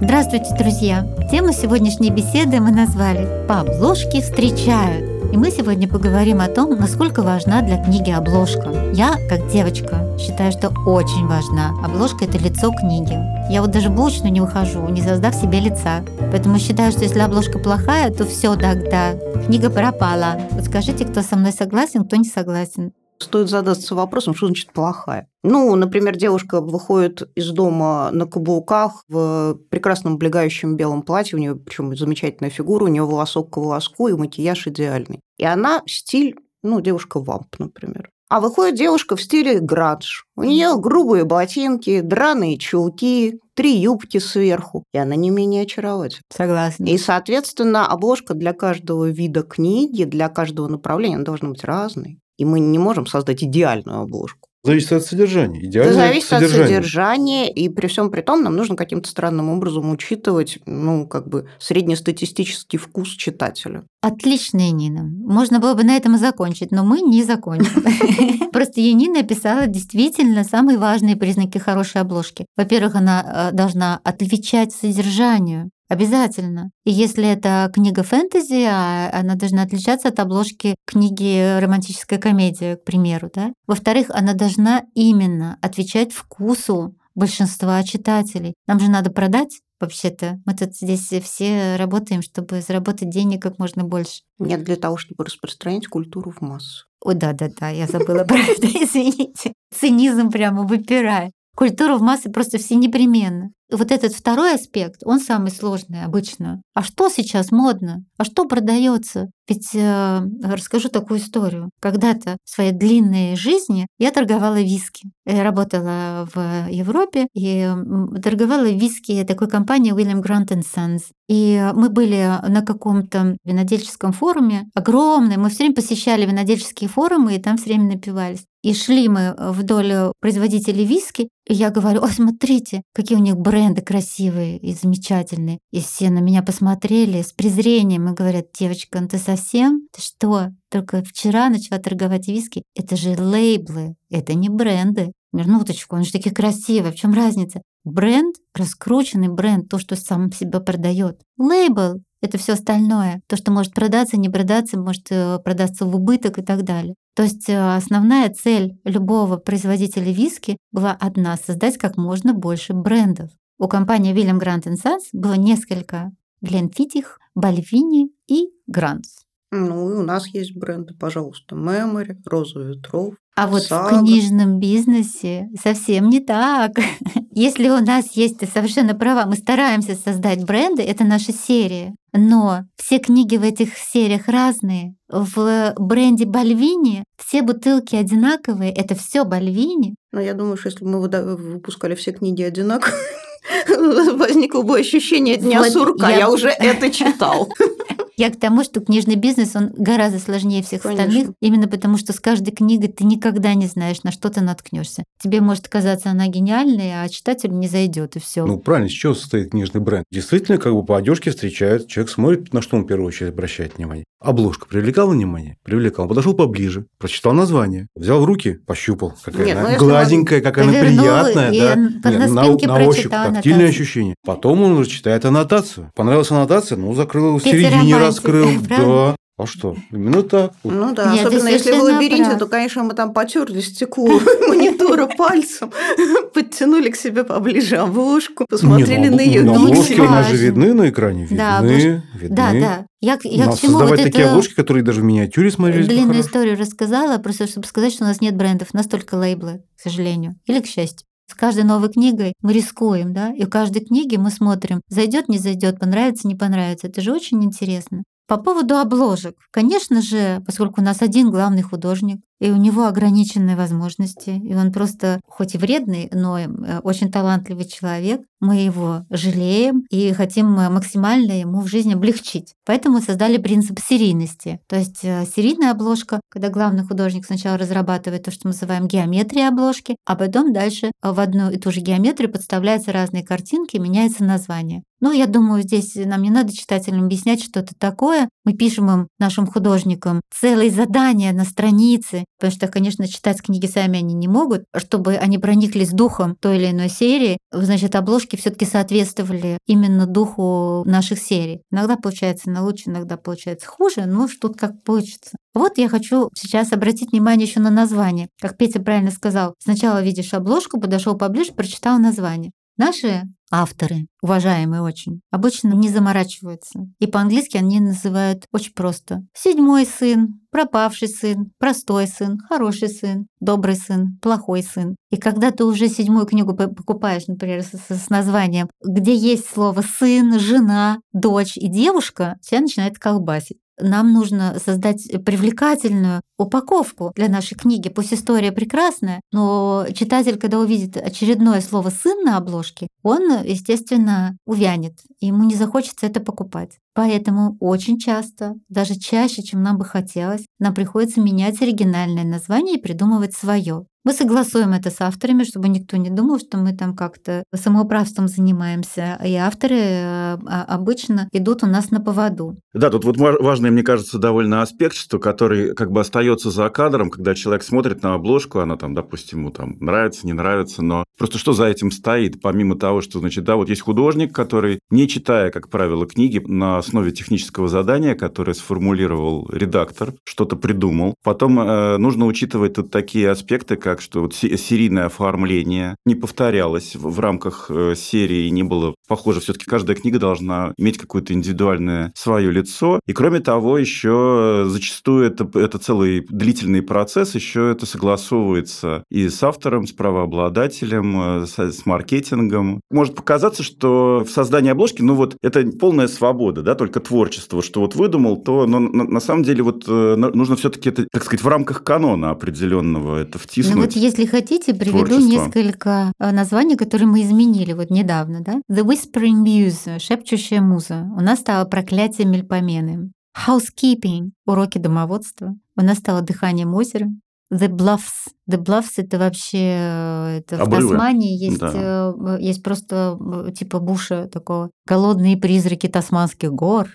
Здравствуйте, друзья! Тему сегодняшней беседы мы назвали «По обложке встречают». И мы сегодня поговорим о том, насколько важна для книги обложка. Я, как девочка, считаю, что очень важна. Обложка – это лицо книги. Я вот даже булочную не выхожу, не создав себе лица. Поэтому считаю, что если обложка плохая, то все тогда. Книга пропала. Вот скажите, кто со мной согласен, кто не согласен. Стоит задаться вопросом, что значит плохая. Ну, например, девушка выходит из дома на каблуках в прекрасном облегающем белом платье, у нее причем замечательная фигура, у нее волосок к волоску и макияж идеальный. И она стиль, ну, девушка вамп, например. А выходит девушка в стиле градж. У нее грубые ботинки, драные чулки, три юбки сверху. И она не менее очаровательна. Согласна. И, соответственно, обложка для каждого вида книги, для каждого направления должна быть разной. И мы не можем создать идеальную обложку. Зависит от содержания. Идеально Это зависит содержание. от содержания, и при всем при том нам нужно каким-то странным образом учитывать, ну, как бы среднестатистический вкус читателя. Отличная Нина. Можно было бы на этом и закончить, но мы не закончим. Просто Янина описала действительно самые важные признаки хорошей обложки. Во-первых, она э, должна отвечать содержанию. Обязательно. И если это книга фэнтези, а она должна отличаться от обложки книги «Романтическая комедия», к примеру. Да? Во-вторых, она должна именно отвечать вкусу большинства читателей. Нам же надо продать вообще-то. Мы тут здесь все работаем, чтобы заработать денег как можно больше. Нет, для того, чтобы распространять культуру в массу. Ой, да-да-да, я забыла про это, извините. Цинизм прямо выпирает. Культура в массы просто все непременно. И вот этот второй аспект, он самый сложный обычно. А что сейчас модно? А что продается? Ведь э, расскажу такую историю. Когда-то в своей длинной жизни я торговала виски. Я работала в Европе и торговала виски такой компании William Grant Sons. И мы были на каком-то винодельческом форуме, огромный. Мы все время посещали винодельческие форумы и там все время напивались. И шли мы вдоль производителей виски, и я говорю, о, смотрите, какие у них бренды красивые и замечательные. И все на меня посмотрели с презрением и говорят, девочка, ну ты совсем? Ты что, только вчера начала торговать виски? Это же лейблы, это не бренды. Минуточку, он же такие красивые, в чем разница? Бренд, раскрученный бренд, то, что сам себя продает. Лейбл это все остальное. То, что может продаться, не продаться, может э, продаться в убыток и так далее. То есть э, основная цель любого производителя виски была одна — создать как можно больше брендов. У компании William Grant Sons было несколько Гленфитих, Бальвини и Грантс. Ну, и у нас есть бренды, пожалуйста, Memory, Роза ветров. А вот Сага. в книжном бизнесе совсем не так. Если у нас есть, ты совершенно права, мы стараемся создать бренды, это наша серия. Но все книги в этих сериях разные. В бренде Бальвини все бутылки одинаковые, это все Бальвини. Но я думаю, что если бы мы выпускали все книги одинаково, возникло бы ощущение дня Вот сурка. я- Я уже это читал. Я к тому, что книжный бизнес, он гораздо сложнее всех Конечно. остальных, именно потому что с каждой книгой ты никогда не знаешь, на что ты наткнешься. Тебе может казаться она гениальной, а читателю не зайдет, и все. Ну, правильно, с чего состоит книжный бренд? Действительно, как бы по одежке встречают, человек смотрит, на что он в первую очередь обращает внимание. Обложка привлекала внимание? Привлекал. Он подошел поближе, прочитал название, взял в руки, пощупал, какая Нет, ну, она если гладенькая, какая она приятная, и да. Нет, на спинке ощупь, прочитал тактильное аннотацию. ощущение. Потом он читает аннотацию. Понравилась аннотация, ну, закрыл в середине, романтик, раскрыл. Да. А что? Именно так. Ну да, Нет, особенно если в лабиринте, прав. то, конечно, мы там потерли стекло монитора пальцем, подтянули к себе поближе обложку, посмотрели ну, на ее на ну, у нас же видны на экране. Видны, видны. Да, да. Я, к- я к Надо чему вот создавать такие это обложки, которые даже в миниатюре смотрелись длинную историю рассказала, просто чтобы сказать, что у нас нет брендов, у нас только лейблы, к сожалению, или к счастью. С каждой новой книгой мы рискуем, да, и у каждой книги мы смотрим, зайдет, не зайдет, понравится, не понравится. Это же очень интересно. По поводу обложек. Конечно же, поскольку у нас один главный художник, и у него ограниченные возможности, и он просто, хоть и вредный, но э, очень талантливый человек, мы его жалеем и хотим э, максимально ему в жизни облегчить. Поэтому создали принцип серийности. То есть э, серийная обложка, когда главный художник сначала разрабатывает то, что мы называем геометрией обложки, а потом дальше в одну и ту же геометрию подставляются разные картинки, меняется название. Ну, я думаю, здесь нам не надо читателям объяснять, что это такое. Мы пишем им, нашим художникам, целые задания на странице, потому что, конечно, читать книги сами они не могут. Чтобы они прониклись духом той или иной серии, значит, обложки обложки все-таки соответствовали именно духу наших серий. Иногда получается на лучше, иногда получается хуже, но уж тут как получится. Вот я хочу сейчас обратить внимание еще на название. Как Петя правильно сказал, сначала видишь обложку, подошел поближе, прочитал название. Наши авторы, уважаемые очень, обычно не заморачиваются. И по-английски они называют очень просто. Седьмой сын, пропавший сын, простой сын, хороший сын, добрый сын, плохой сын. И когда ты уже седьмую книгу покупаешь, например, с, с названием, где есть слово сын, жена, дочь и девушка, тебя начинает колбасить нам нужно создать привлекательную упаковку для нашей книги. Пусть история прекрасная, но читатель, когда увидит очередное слово «сын» на обложке, он, естественно, увянет, ему не захочется это покупать. Поэтому очень часто, даже чаще, чем нам бы хотелось, нам приходится менять оригинальное название и придумывать свое. Мы согласуем это с авторами, чтобы никто не думал, что мы там как-то самоуправством занимаемся. И авторы э, а, обычно идут у нас на поводу. Да, тут вот важный, мне кажется, довольно аспект, что который как бы остается за кадром, когда человек смотрит на обложку, она там, допустим, ему там нравится, не нравится, но просто что за этим стоит, помимо того, что, значит, да, вот есть художник, который, не читая, как правило, книги на основе технического задания, которое сформулировал редактор, что-то придумал. Потом э, нужно учитывать тут такие аспекты, как так, что вот серийное оформление не повторялось в рамках э, серии, не было похоже. Все-таки каждая книга должна иметь какое-то индивидуальное свое лицо. И кроме того, еще зачастую это, это целый длительный процесс, еще это согласовывается и с автором, с правообладателем, э, с, с маркетингом. Может показаться, что в создании обложки, ну вот это полная свобода, да, только творчество, что вот выдумал, то, но на, на самом деле вот э, нужно все-таки это, так сказать, в рамках канона определенного это втиснуть. Ну, вот если хотите, приведу творчество. несколько э, названий, которые мы изменили вот недавно. Да? The Whispering Muse, шепчущая муза. У нас стало проклятие мельпомены. Housekeeping, уроки домоводства. У нас стало дыханием озера. The Bluffs. The Bluffs это вообще э, это в Тасмании есть, да. Э, есть просто типа буша такого. Голодные призраки тасманских гор.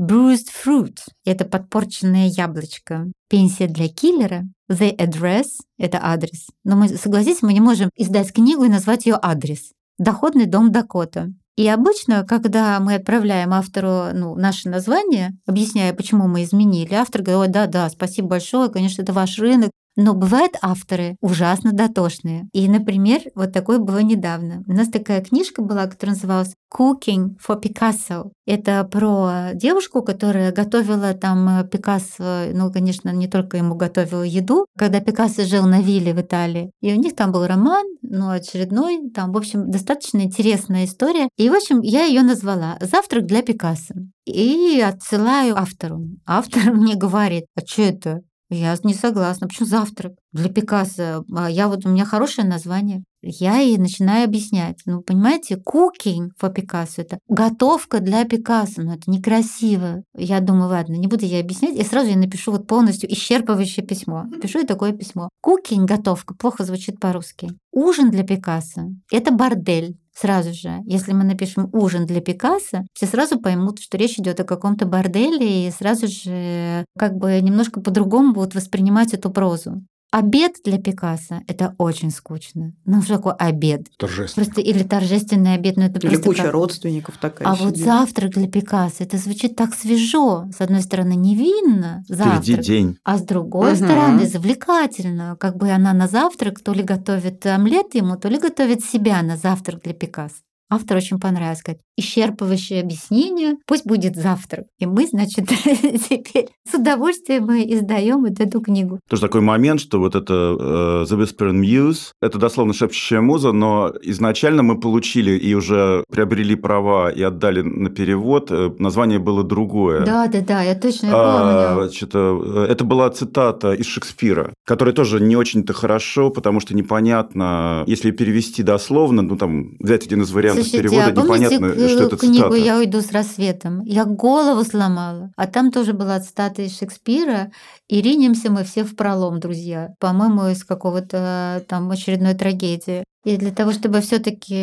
Bruised Fruit – это подпорченное яблочко. Пенсия для киллера. The Address – это адрес. Но мы, согласитесь, мы не можем издать книгу и назвать ее адрес. Доходный дом Дакота. И обычно, когда мы отправляем автору ну, наше название, объясняя, почему мы изменили, автор говорит, да-да, спасибо большое, конечно, это ваш рынок, но бывают авторы ужасно дотошные. И, например, вот такое было недавно. У нас такая книжка была, которая называлась Cooking for Picasso. Это про девушку, которая готовила там э, Пикассо, ну, конечно, не только ему готовила еду, когда Пикассо жил на вилле в Италии. И у них там был роман, ну, очередной, там, в общем, достаточно интересная история. И, в общем, я ее назвала «Завтрак для Пикассо». И отсылаю автору. Автор мне говорит, а что это? Я не согласна. Почему завтрак? Для Пикассо. А я вот, у меня хорошее название. Я и начинаю объяснять. Ну, понимаете, cooking for Пикассо – это готовка для Пикассо. Но это некрасиво. Я думаю, ладно, не буду я объяснять. И сразу я напишу вот полностью исчерпывающее письмо. Пишу и такое письмо. Cooking – готовка. Плохо звучит по-русски. Ужин для Пикассо – это бордель сразу же, если мы напишем ужин для Пикассо, все сразу поймут, что речь идет о каком-то борделе, и сразу же как бы немножко по-другому будут воспринимать эту прозу. Обед для Пикассо – это очень скучно. Ну, что такое обед? Торжественный. Просто или торжественный обед, ну это Или просто куча как... родственников такая А вот завтрак для Пикассо – это звучит так свежо. С одной стороны, невинно, завтрак. Впереди день. А с другой угу. стороны, завлекательно. Как бы она на завтрак то ли готовит омлет ему, то ли готовит себя на завтрак для Пикассо. Автор очень понравилось, сказать, исчерпывающее объяснение, пусть будет завтрак. И мы, значит, теперь с удовольствием мы издаем вот эту книгу. Тоже такой момент, что вот это uh, The Whispering Muse, это дословно шепчущая муза, но изначально мы получили и уже приобрели права и отдали на перевод, э, название было другое. Да, да, да, я точно я помню. А, что-то, это была цитата из Шекспира, которая тоже не очень-то хорошо, потому что непонятно, если перевести дословно, ну там взять один из вариантов Слушайте, перевода, а непонятно, что это книгу цитата. «Я уйду с рассветом»? Я голову сломала. А там тоже была цитата из Шекспира, и ринемся мы все в пролом, друзья. По-моему, из какого-то там очередной трагедии. И для того, чтобы все таки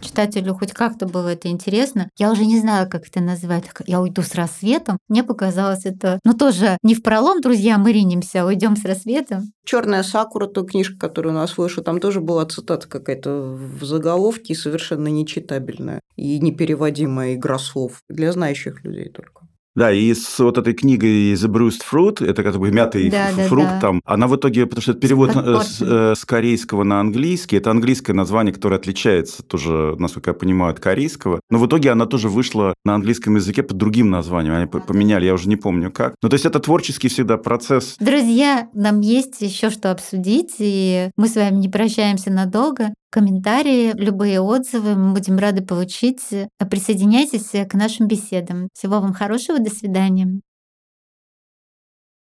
читателю хоть как-то было это интересно, я уже не знаю, как это назвать. Я уйду с рассветом. Мне показалось это, ну тоже не в пролом, друзья, мы ринемся, а уйдем с рассветом. Черная сакура, то книжка, которая у нас вышла, там тоже была цитата какая-то в заголовке, совершенно нечитабельная и непереводимая игра слов для знающих людей только. Да, и с вот этой книгой The Bruised Fruit, это как бы мятый Да, да, фрукт да. там, она в итоге, потому что это перевод э, с, э, с корейского на английский, это английское название, которое отличается тоже, насколько я понимаю, от корейского, но в итоге она тоже вышла на английском языке под другим названием, они п- поменяли, я уже не помню как. Ну, то есть это творческий всегда процесс. Друзья, нам есть еще что обсудить, и мы с вами не прощаемся надолго. Комментарии, любые отзывы мы будем рады получить. Присоединяйтесь к нашим беседам. Всего вам хорошего, до свидания.